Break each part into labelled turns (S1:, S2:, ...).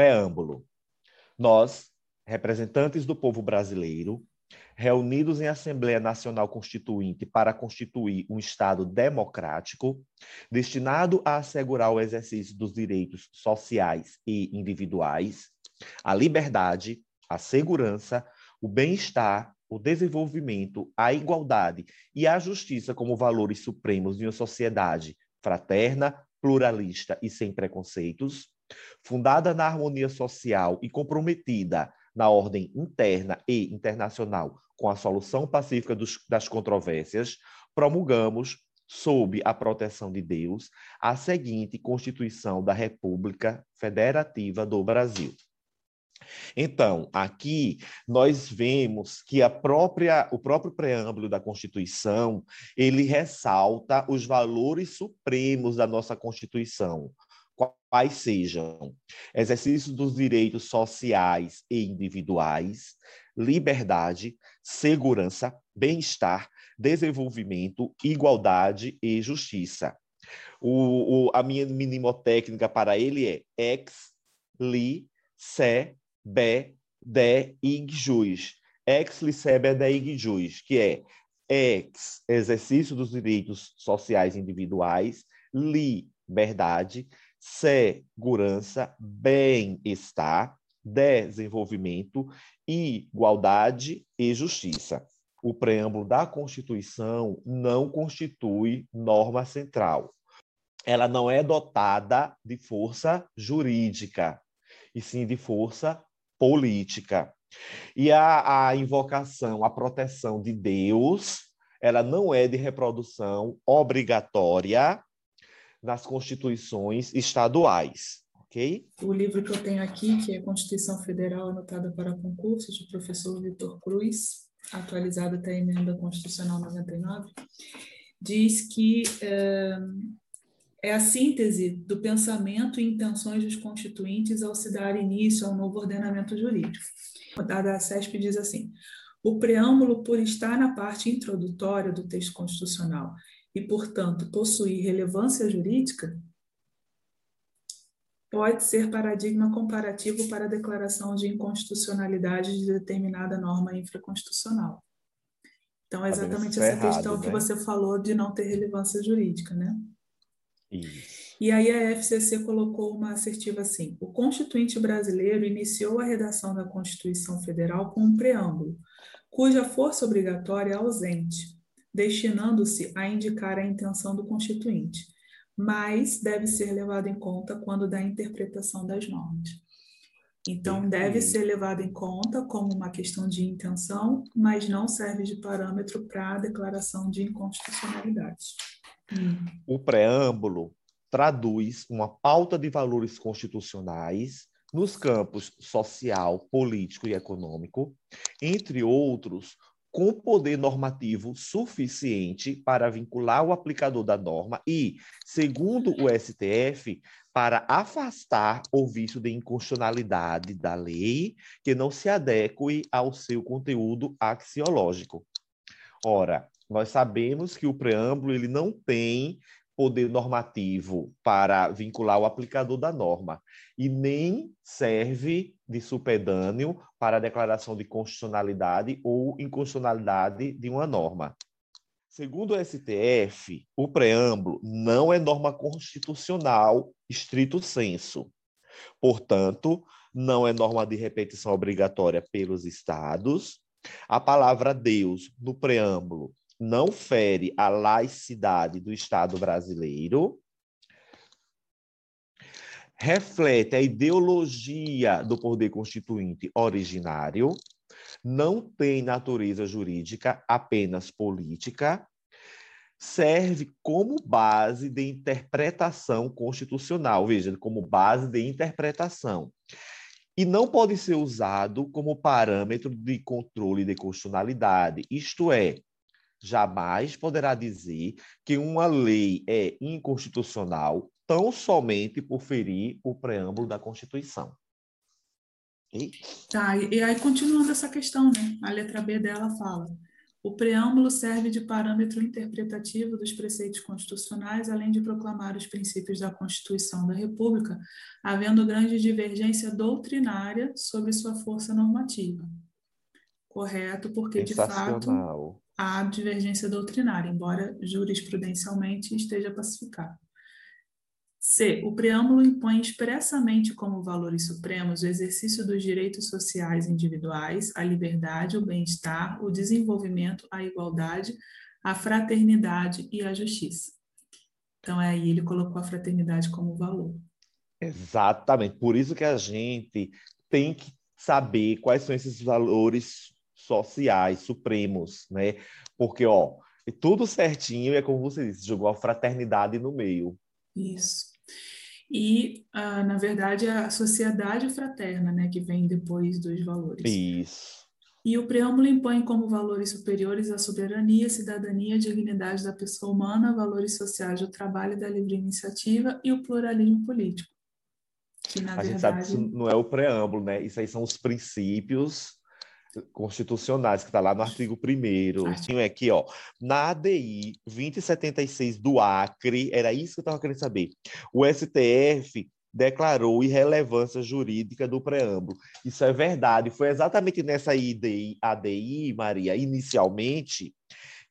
S1: Preâmbulo. Nós, representantes do povo brasileiro, reunidos em Assembleia Nacional Constituinte para constituir um Estado democrático, destinado a assegurar o exercício dos direitos sociais e individuais, a liberdade, a segurança, o bem-estar, o desenvolvimento, a igualdade e a justiça como valores supremos de uma sociedade fraterna, pluralista e sem preconceitos, fundada na harmonia social e comprometida na ordem interna e internacional com a solução pacífica dos, das controvérsias, promulgamos, sob a proteção de Deus, a seguinte Constituição da República Federativa do Brasil. Então, aqui nós vemos que a própria, o próprio preâmbulo da Constituição, ele ressalta os valores supremos da nossa Constituição, quais sejam exercício dos direitos sociais e individuais, liberdade, segurança, bem-estar, desenvolvimento, igualdade e justiça. O, o, a minha mnemotécnica para ele é ex, li, se, be, de, ig, juiz. Ex, li, se, be, de, ig, juiz, que é ex, exercício dos direitos sociais individuais, liberdade, segurança, bem-estar, desenvolvimento, igualdade e justiça. O preâmbulo da Constituição não constitui norma central. Ela não é dotada de força jurídica, e sim de força política. E a, a invocação, a proteção de Deus, ela não é de reprodução obrigatória nas constituições estaduais. ok?
S2: O livro que eu tenho aqui, que é Constituição Federal anotada para concurso, de professor Vitor Cruz, atualizado até a emenda constitucional 99, diz que é, é a síntese do pensamento e intenções dos constituintes ao se dar início ao novo ordenamento jurídico. A da CESP diz assim: o preâmbulo, por estar na parte introdutória do texto constitucional e, portanto, possuir relevância jurídica, pode ser paradigma comparativo para a declaração de inconstitucionalidade de determinada norma infraconstitucional. Então, é exatamente essa errado, questão né? que você falou de não ter relevância jurídica, né?
S1: Isso.
S2: E aí a FCC colocou uma assertiva assim: o Constituinte brasileiro iniciou a redação da Constituição Federal com um preâmbulo, cuja força obrigatória é ausente, destinando-se a indicar a intenção do constituinte, mas deve ser levado em conta quando da interpretação das normas. Então, deve ser levado em conta como uma questão de intenção, mas não serve de parâmetro para a declaração de inconstitucionalidade.
S1: O preâmbulo traduz uma pauta de valores constitucionais nos campos social, político e econômico, entre outros, com poder normativo suficiente para vincular o aplicador da norma e, segundo o STF, para afastar o vício de inconstitucionalidade da lei que não se adeque ao seu conteúdo axiológico. Ora, nós sabemos que o preâmbulo ele não tem poder normativo para vincular o aplicador da norma e nem serve de supedâneo para a declaração de constitucionalidade ou inconstitucionalidade de uma norma. Segundo o STF, o preâmbulo não é norma constitucional estrito senso. Portanto, não é norma de repetição obrigatória pelos estados. A palavra Deus no preâmbulo não fere a laicidade do Estado brasileiro, reflete a ideologia do poder constituinte originário, não tem natureza jurídica, apenas política, serve como base de interpretação constitucional, veja, como base de interpretação. E não pode ser usado como parâmetro de controle de constitucionalidade, isto é, jamais poderá dizer que uma lei é inconstitucional tão somente por ferir o preâmbulo da Constituição.
S2: E... Tá, e aí continuando essa questão, né? A letra B dela fala: O preâmbulo serve de parâmetro interpretativo dos preceitos constitucionais, além de proclamar os princípios da Constituição da República, havendo grande divergência doutrinária sobre sua força normativa. Correto, porque de fato há divergência doutrinária, embora jurisprudencialmente esteja pacificado. C. O preâmbulo impõe expressamente como valores supremos o exercício dos direitos sociais individuais, a liberdade, o bem-estar, o desenvolvimento, a igualdade, a fraternidade e a justiça. Então, aí ele colocou a fraternidade como valor.
S1: Exatamente. Por isso que a gente tem que saber quais são esses valores sociais supremos, né? Porque, ó, tudo certinho, é como você disse, jogou a fraternidade no meio.
S2: Isso e, ah, na verdade, a sociedade fraterna, né, que vem depois dos valores.
S1: Isso.
S2: E o preâmbulo impõe como valores superiores a soberania, cidadania, dignidade da pessoa humana, valores sociais do trabalho da livre iniciativa e o pluralismo político.
S1: Que, a verdade... gente sabe que isso não é o preâmbulo, né? Isso aí são os princípios constitucionais, que está lá no artigo 1 Artigo é aqui, ó. Na ADI 2076 do Acre, era isso que eu estava querendo saber. O STF declarou irrelevância jurídica do preâmbulo. Isso é verdade. Foi exatamente nessa IDI, ADI, Maria, inicialmente,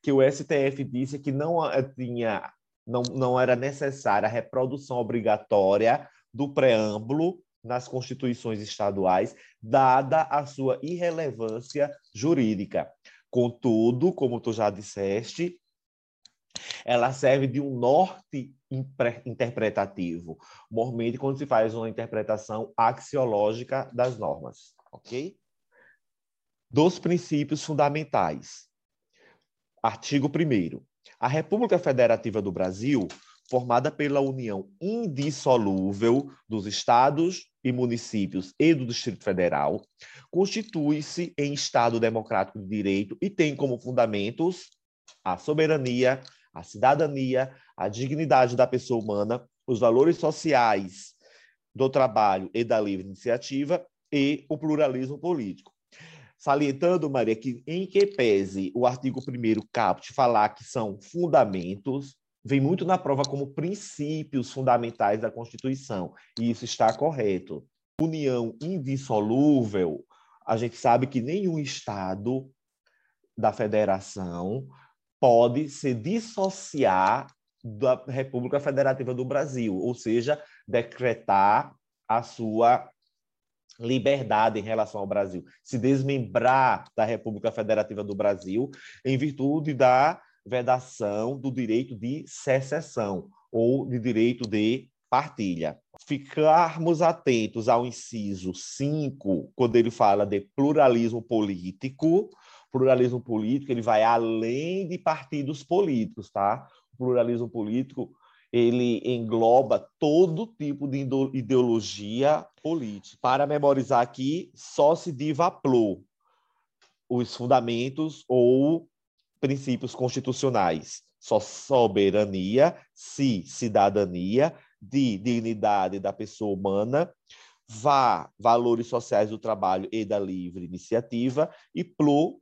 S1: que o STF disse que não eh, tinha, não, não era necessária a reprodução obrigatória do preâmbulo nas constituições estaduais, dada a sua irrelevância jurídica. Contudo, como tu já disseste, ela serve de um norte interpretativo, normalmente quando se faz uma interpretação axiológica das normas, ok? Dos princípios fundamentais. Artigo 1 A República Federativa do Brasil formada pela união indissolúvel dos estados e municípios e do Distrito Federal, constitui-se em Estado democrático de direito e tem como fundamentos a soberania, a cidadania, a dignidade da pessoa humana, os valores sociais do trabalho e da livre iniciativa e o pluralismo político. Salientando, Maria, que em que pese o artigo 1 caput falar que são fundamentos, vem muito na prova como princípios fundamentais da Constituição, e isso está correto. União indissolúvel, a gente sabe que nenhum Estado da federação pode se dissociar da República Federativa do Brasil, ou seja, decretar a sua liberdade em relação ao Brasil, se desmembrar da República Federativa do Brasil em virtude da vedação do direito de secessão ou de direito de partilha. Ficarmos atentos ao inciso 5, quando ele fala de pluralismo político. Pluralismo político, ele vai além de partidos políticos, tá? O pluralismo político, ele engloba todo tipo de ideologia política. Para memorizar aqui, só se diva os fundamentos ou princípios constitucionais. Só soberania, si, cidadania, de dignidade da pessoa humana, vá, valores sociais do trabalho e da livre iniciativa, e plu,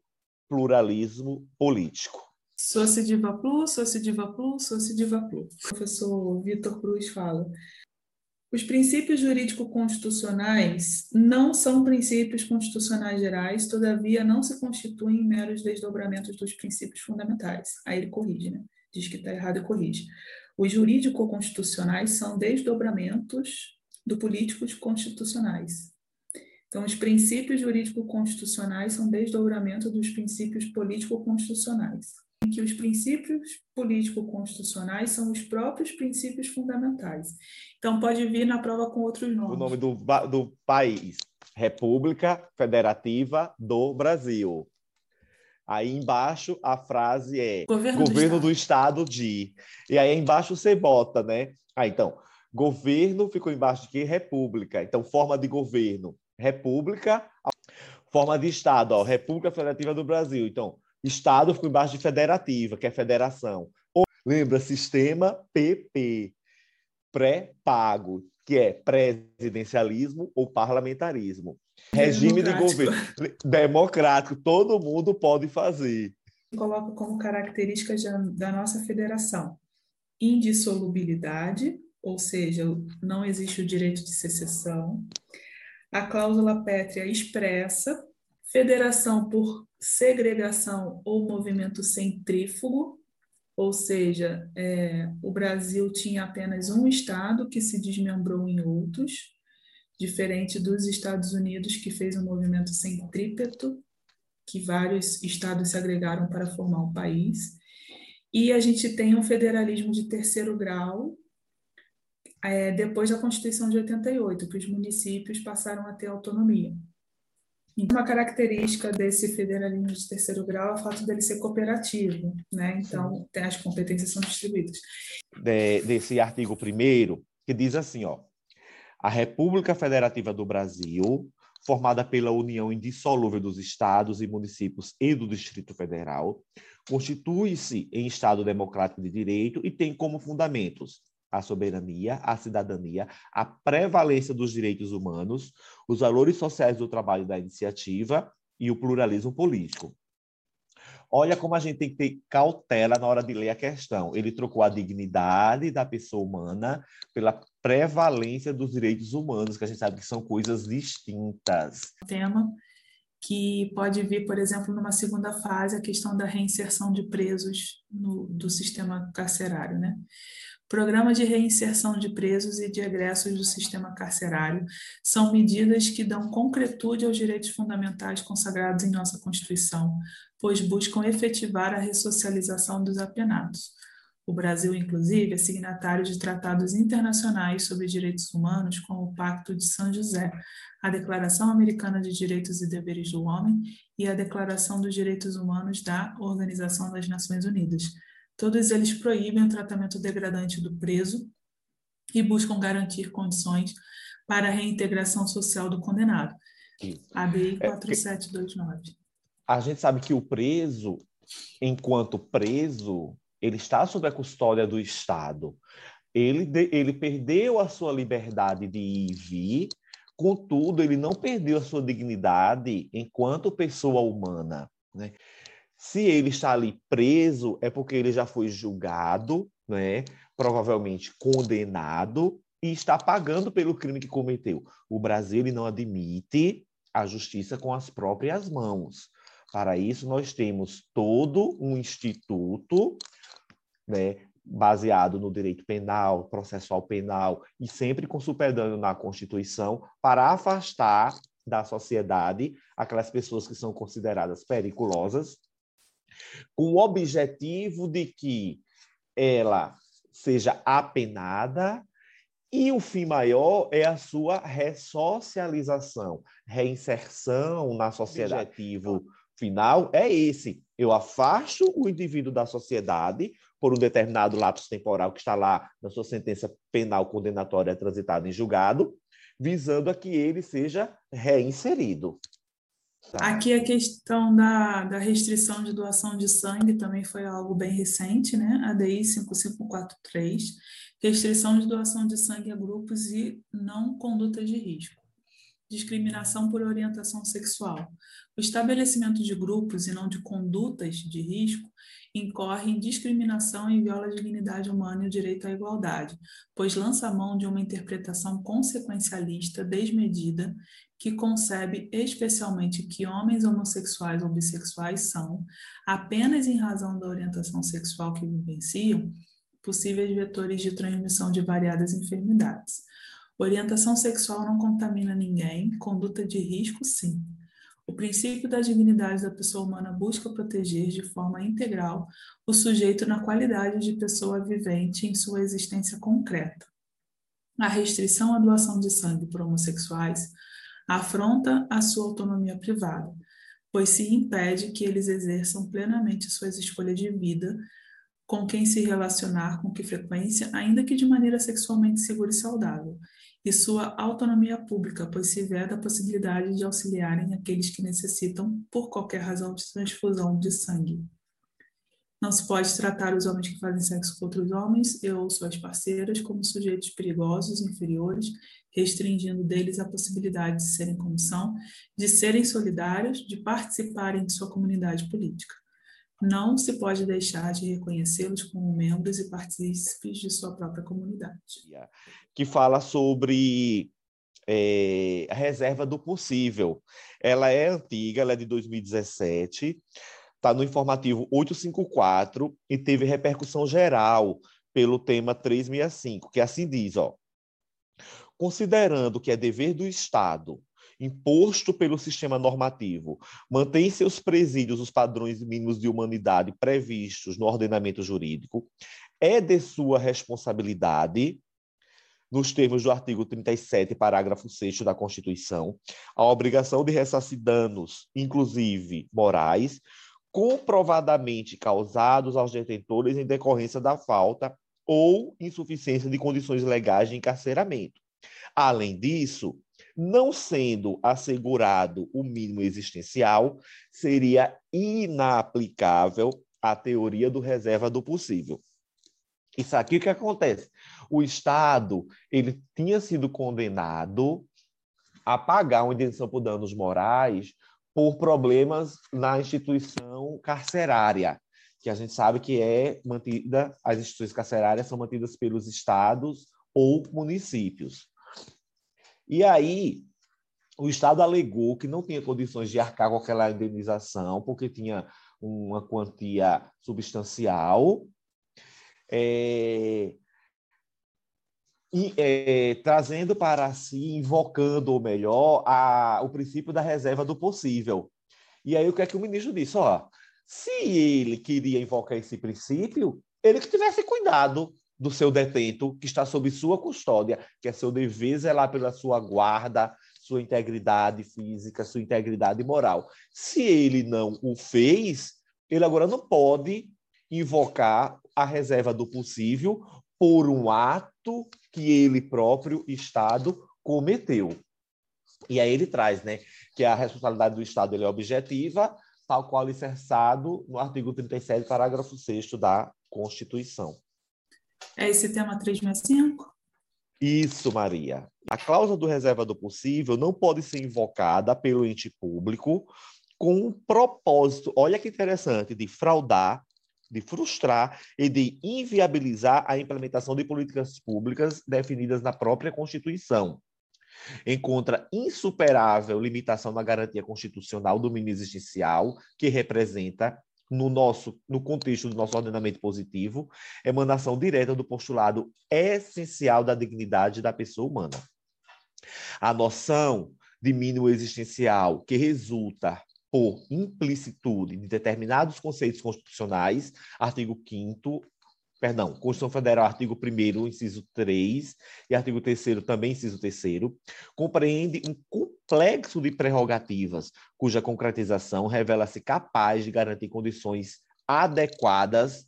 S1: pluralismo político.
S2: Sociediva plus, sociediva plus, sociediva plus. O professor Vitor Cruz fala: os princípios jurídico-constitucionais não são princípios constitucionais gerais, todavia não se constituem meros desdobramentos dos princípios fundamentais. Aí ele corrige, né? Diz que está errado e corrige. Os jurídico-constitucionais são desdobramentos do políticos constitucionais. Então, os princípios jurídico-constitucionais são desdobramento dos princípios político-constitucionais que os princípios político-constitucionais são os próprios princípios fundamentais. Então, pode vir na prova com outros nomes.
S1: O nome do, do país, República Federativa do Brasil. Aí embaixo a frase é governo, governo do, estado. do, estado. de. E aí embaixo você bota, né? Ah, então, governo ficou embaixo de que? República. Então, forma de governo, República. Forma de Estado, ó, República Federativa do Brasil. Então, Estado ficou embaixo de federativa, que é federação. Ou, lembra, sistema PP, pré-pago, que é presidencialismo ou parlamentarismo. Regime de governo democrático, todo mundo pode fazer.
S2: coloca como características da nossa federação indissolubilidade, ou seja, não existe o direito de secessão, a cláusula pétrea expressa, federação por segregação ou movimento centrífugo, ou seja, é, o Brasil tinha apenas um estado que se desmembrou em outros, diferente dos Estados Unidos, que fez um movimento centrípeto, que vários estados se agregaram para formar um país. E a gente tem um federalismo de terceiro grau, é, depois da Constituição de 88, que os municípios passaram a ter autonomia. Uma característica desse federalismo de terceiro grau é o fato dele ser cooperativo, né? Então, as competências são distribuídas.
S1: De, desse artigo 1 que diz assim, ó, a República Federativa do Brasil, formada pela união indissolúvel dos estados e municípios e do Distrito Federal, constitui-se em Estado democrático de direito e tem como fundamentos a soberania, a cidadania, a prevalência dos direitos humanos, os valores sociais do trabalho da iniciativa e o pluralismo político. Olha como a gente tem que ter cautela na hora de ler a questão. Ele trocou a dignidade da pessoa humana pela prevalência dos direitos humanos, que a gente sabe que são coisas distintas.
S2: Tema que pode vir, por exemplo, numa segunda fase, a questão da reinserção de presos no, do sistema carcerário, né? Programa de reinserção de presos e de egressos do sistema carcerário são medidas que dão concretude aos direitos fundamentais consagrados em nossa Constituição, pois buscam efetivar a ressocialização dos apenados. O Brasil, inclusive, é signatário de tratados internacionais sobre direitos humanos, como o Pacto de São José, a Declaração Americana de Direitos e Deveres do Homem e a Declaração dos Direitos Humanos da Organização das Nações Unidas. Todos eles proíbem o tratamento degradante do preso e buscam garantir condições para a reintegração social do condenado. ADI 4729. É,
S1: a gente sabe que o preso, enquanto preso, ele está sob a custódia do Estado. Ele, ele perdeu a sua liberdade de ir e vir, contudo, ele não perdeu a sua dignidade enquanto pessoa humana. Né? Se ele está ali preso, é porque ele já foi julgado, né? provavelmente condenado, e está pagando pelo crime que cometeu. O Brasil ele não admite a justiça com as próprias mãos. Para isso, nós temos todo um instituto né, baseado no direito penal, processual penal, e sempre com superdano na Constituição, para afastar da sociedade aquelas pessoas que são consideradas perigosas, com o objetivo de que ela seja apenada e o fim maior é a sua ressocialização, reinserção na sociedade. O objetivo final é esse. Eu afasto o indivíduo da sociedade por um determinado lapso temporal que está lá na sua sentença penal condenatória transitada em julgado, visando a que ele seja reinserido.
S2: Tá? Aqui a questão da, da restrição de doação de sangue também foi algo bem recente, né? A DI 5543, restrição de doação de sangue a grupos e não condutas de risco discriminação por orientação sexual. O estabelecimento de grupos e não de condutas de risco incorre em discriminação e viola a dignidade humana e o direito à igualdade, pois lança mão de uma interpretação consequencialista desmedida que concebe especialmente que homens homossexuais ou bissexuais são, apenas em razão da orientação sexual que vivenciam, possíveis vetores de transmissão de variadas enfermidades. Orientação sexual não contamina ninguém, conduta de risco, sim. O princípio da dignidade da pessoa humana busca proteger de forma integral o sujeito na qualidade de pessoa vivente em sua existência concreta. A restrição à doação de sangue por homossexuais afronta a sua autonomia privada, pois se impede que eles exerçam plenamente suas escolhas de vida com quem se relacionar, com que frequência, ainda que de maneira sexualmente segura e saudável, e sua autonomia pública, pois se veda a possibilidade de auxiliarem aqueles que necessitam, por qualquer razão, de transfusão de sangue. Não se pode tratar os homens que fazem sexo com outros homens e ou suas parceiras como sujeitos perigosos, inferiores, restringindo deles a possibilidade de serem como são, de serem solidários, de participarem de sua comunidade política. não se pode deixar de reconhecê-los como membros e partícipes de sua própria comunidade.
S1: Que fala sobre é, a reserva do possível. Ela é antiga, ela é de 2017, está no informativo 854 e teve repercussão geral pelo tema 365, que assim diz, ó. Considerando que é dever do Estado imposto pelo sistema normativo, mantém seus presídios os padrões mínimos de humanidade previstos no ordenamento jurídico, é de sua responsabilidade, nos termos do artigo 37, parágrafo 6 da Constituição, a obrigação de ressarcir danos, inclusive morais, comprovadamente causados aos detentores em decorrência da falta ou insuficiência de condições legais de encarceramento. Além disso, não sendo assegurado o mínimo existencial, seria inaplicável a teoria do reserva do possível. Isso aqui o que acontece? O Estado ele tinha sido condenado a pagar uma indenização por danos morais por problemas na instituição carcerária, que a gente sabe que é mantida, as instituições carcerárias são mantidas pelos estados ou municípios. E aí, o Estado alegou que não tinha condições de arcar com aquela indenização, porque tinha uma quantia substancial. É, e, é, trazendo para si, invocando, ou melhor, a, o princípio da reserva do possível. E aí o que é que o ministro disse? Ó, se ele queria invocar esse princípio, ele que tivesse cuidado, do seu detento, que está sob sua custódia, que é seu dever zelar pela sua guarda, sua integridade física, sua integridade moral. Se ele não o fez, ele agora não pode invocar a reserva do possível por um ato que ele próprio, Estado, cometeu. E aí ele traz, né, que a responsabilidade do Estado ele é objetiva, tal qual alicerçado no artigo 37, parágrafo 6 da Constituição.
S2: É esse tema 365?
S1: Isso, Maria. A cláusula do reserva do possível não pode ser invocada pelo ente público com um propósito, olha que interessante, de fraudar, de frustrar e de inviabilizar a implementação de políticas públicas definidas na própria Constituição. Encontra insuperável limitação na garantia constitucional do mínimo existencial, que representa no nosso no contexto do nosso ordenamento positivo, emanação direta do postulado essencial da dignidade da pessoa humana. A noção de mínimo existencial que resulta por implicitude de determinados conceitos constitucionais, artigo 5 perdão, Constituição Federal, artigo 1 inciso 3, e artigo 3 também, inciso 3 compreende um complexo de prerrogativas, cuja concretização revela-se capaz de garantir condições adequadas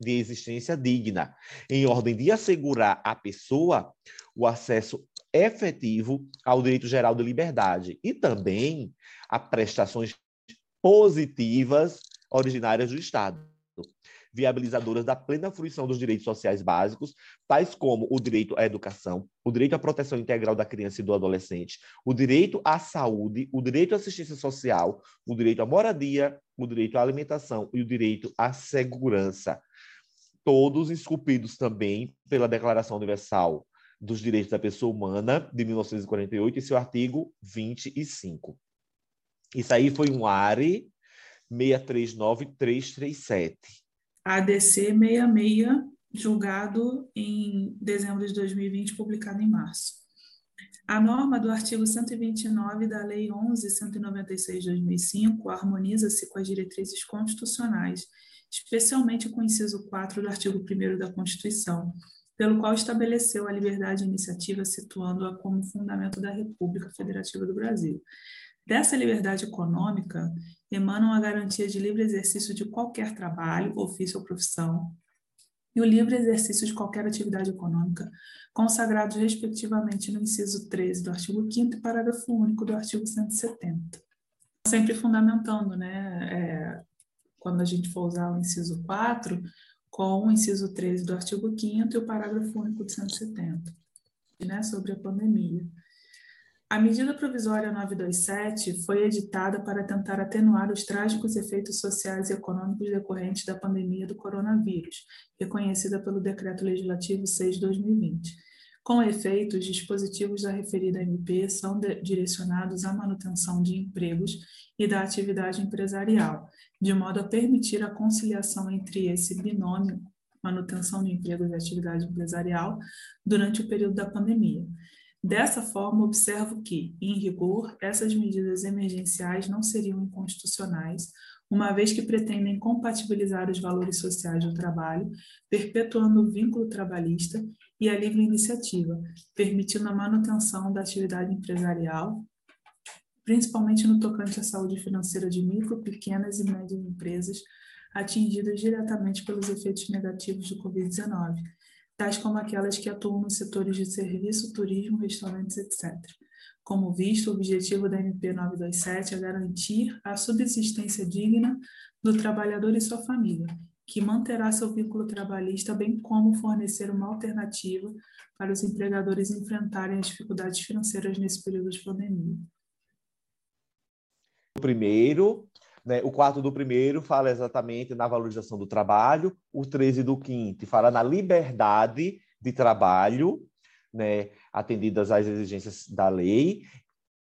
S1: de existência digna, em ordem de assegurar à pessoa o acesso efetivo ao direito geral de liberdade e também a prestações positivas originárias do Estado viabilizadoras da plena fruição dos direitos sociais básicos, tais como o direito à educação, o direito à proteção integral da criança e do adolescente, o direito à saúde, o direito à assistência social, o direito à moradia, o direito à alimentação e o direito à segurança. Todos esculpidos também pela Declaração Universal dos Direitos da Pessoa Humana, de 1948, e seu artigo 25. Isso aí foi um ARE 639337.
S2: ADC 66, julgado em dezembro de 2020, publicado em março. A norma do artigo 129 da Lei 11.196 de 2005 harmoniza-se com as diretrizes constitucionais, especialmente com o inciso 4 do artigo 1 da Constituição, pelo qual estabeleceu a liberdade de iniciativa, situando-a como fundamento da República Federativa do Brasil. Dessa liberdade econômica emanam a garantia de livre exercício de qualquer trabalho, ofício ou profissão, e o livre exercício de qualquer atividade econômica, consagrados respectivamente no inciso 13 do artigo 5 e parágrafo único do artigo 170. Sempre fundamentando, né, é, quando a gente for usar o inciso 4, com o inciso 13 do artigo 5 e o parágrafo único do 170, né, sobre a pandemia. A medida provisória 927 foi editada para tentar atenuar os trágicos efeitos sociais e econômicos decorrentes da pandemia do coronavírus, reconhecida pelo Decreto Legislativo 6 de 2020. Com efeito, os dispositivos da referida MP são direcionados à manutenção de empregos e da atividade empresarial, de modo a permitir a conciliação entre esse binômio manutenção de empregos e atividade empresarial durante o período da pandemia. Dessa forma, observo que, em rigor, essas medidas emergenciais não seriam inconstitucionais, uma vez que pretendem compatibilizar os valores sociais do trabalho, perpetuando o vínculo trabalhista e a livre iniciativa, permitindo a manutenção da atividade empresarial, principalmente no tocante à saúde financeira de micro, pequenas e médias empresas atingidas diretamente pelos efeitos negativos do Covid-19 tais como aquelas que atuam nos setores de serviço, turismo, restaurantes, etc. Como visto, o objetivo da MP 927 é garantir a subsistência digna do trabalhador e sua família, que manterá seu vínculo trabalhista, bem como fornecer uma alternativa para os empregadores enfrentarem as dificuldades financeiras nesse período de pandemia.
S1: O primeiro né? O quarto do primeiro fala exatamente na valorização do trabalho, o 13 do quinto fala na liberdade de trabalho, né? atendidas às exigências da lei,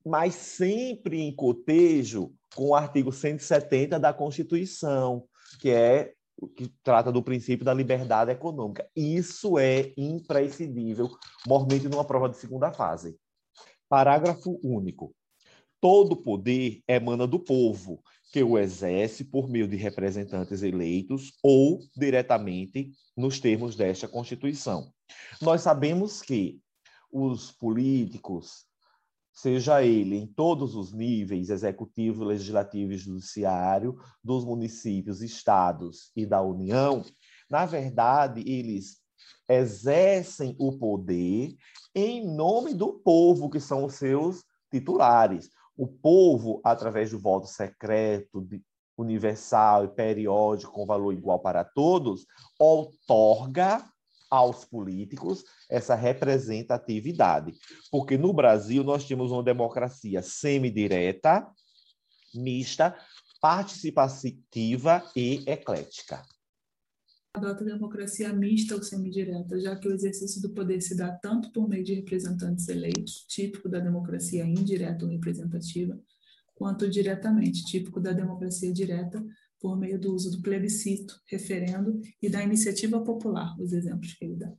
S1: mas sempre em cotejo com o artigo 170 da Constituição, que é que trata do princípio da liberdade econômica. Isso é imprescindível, mormente numa prova de segunda fase. Parágrafo único. Todo poder emana do povo, que o exerce por meio de representantes eleitos ou diretamente nos termos desta Constituição. Nós sabemos que os políticos, seja ele em todos os níveis, executivo, legislativo e judiciário, dos municípios, estados e da União, na verdade, eles exercem o poder em nome do povo, que são os seus titulares. O povo, através do voto secreto, universal e periódico, com valor igual para todos, outorga aos políticos essa representatividade. Porque no Brasil nós temos uma democracia semidireta, mista, participativa e eclética
S2: adota democracia mista ou semidireta, já que o exercício do poder se dá tanto por meio de representantes eleitos, típico da democracia indireta ou representativa, quanto diretamente, típico da democracia direta, por meio do uso do plebiscito, referendo e da iniciativa popular, os exemplos que ele dá.